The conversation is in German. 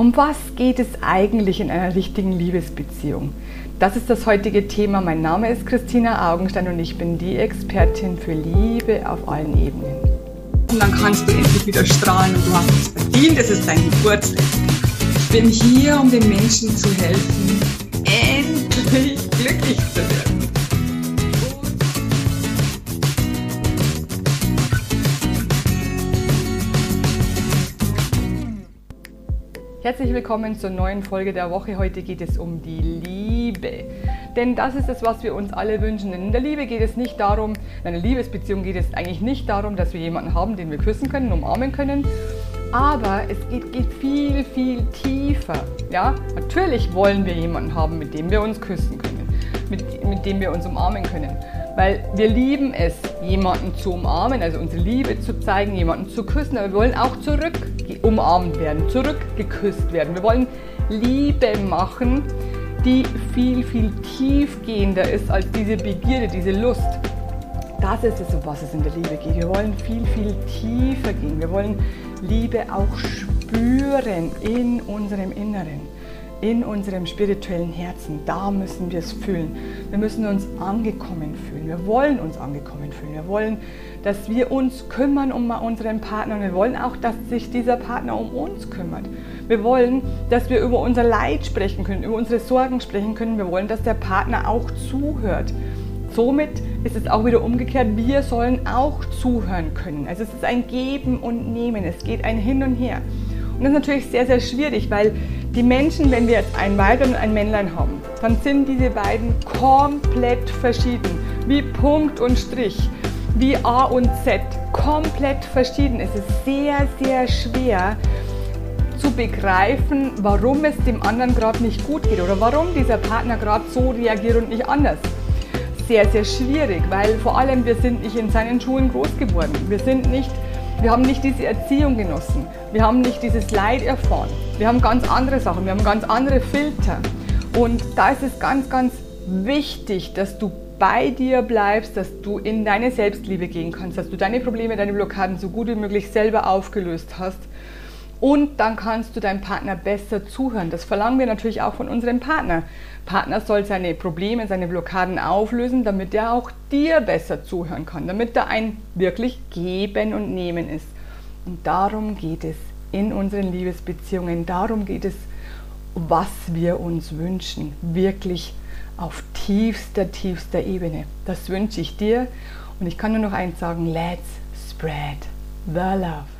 Um was geht es eigentlich in einer richtigen Liebesbeziehung? Das ist das heutige Thema. Mein Name ist Christina Augenstein und ich bin die Expertin für Liebe auf allen Ebenen. Und dann kannst du endlich wieder strahlen und du hast es verdient. Es ist dein Geburtstag. Ich bin hier, um den Menschen zu helfen, Herzlich willkommen zur neuen Folge der Woche. Heute geht es um die Liebe. Denn das ist es, was wir uns alle wünschen. Denn in der Liebe geht es nicht darum, in einer Liebesbeziehung geht es eigentlich nicht darum, dass wir jemanden haben, den wir küssen können, umarmen können. Aber es geht, geht viel, viel tiefer. Ja? Natürlich wollen wir jemanden haben, mit dem wir uns küssen können, mit, mit dem wir uns umarmen können. Weil wir lieben es, jemanden zu umarmen, also unsere Liebe zu zeigen, jemanden zu küssen, aber wir wollen auch zurück umarmt werden, zurückgeküsst werden. Wir wollen Liebe machen, die viel, viel tiefgehender ist als diese Begierde, diese Lust. Das ist es, um was es in der Liebe geht. Wir wollen viel, viel tiefer gehen. Wir wollen Liebe auch spüren in unserem Inneren in unserem spirituellen Herzen. Da müssen wir es fühlen. Wir müssen uns angekommen fühlen. Wir wollen uns angekommen fühlen. Wir wollen, dass wir uns kümmern um unseren Partner. Und wir wollen auch, dass sich dieser Partner um uns kümmert. Wir wollen, dass wir über unser Leid sprechen können, über unsere Sorgen sprechen können. Wir wollen, dass der Partner auch zuhört. Somit ist es auch wieder umgekehrt, wir sollen auch zuhören können. Also es ist ein Geben und Nehmen, es geht ein Hin und Her. Und das ist natürlich sehr, sehr schwierig, weil die Menschen, wenn wir jetzt ein Weiblein und ein Männlein haben, dann sind diese beiden komplett verschieden. Wie Punkt und Strich, wie A und Z. Komplett verschieden. Es ist sehr, sehr schwer zu begreifen, warum es dem anderen gerade nicht gut geht oder warum dieser Partner gerade so reagiert und nicht anders. Sehr, sehr schwierig, weil vor allem wir sind nicht in seinen Schulen groß geworden. Wir sind nicht wir haben nicht diese Erziehung genossen. Wir haben nicht dieses Leid erfahren. Wir haben ganz andere Sachen. Wir haben ganz andere Filter. Und da ist es ganz, ganz wichtig, dass du bei dir bleibst, dass du in deine Selbstliebe gehen kannst, dass du deine Probleme, deine Blockaden so gut wie möglich selber aufgelöst hast. Und dann kannst du deinem Partner besser zuhören. Das verlangen wir natürlich auch von unserem Partner. Partner soll seine Probleme, seine Blockaden auflösen, damit er auch dir besser zuhören kann, damit er ein wirklich Geben und Nehmen ist. Und darum geht es in unseren Liebesbeziehungen, darum geht es, was wir uns wünschen, wirklich auf tiefster, tiefster Ebene. Das wünsche ich dir und ich kann nur noch eins sagen, let's spread the love.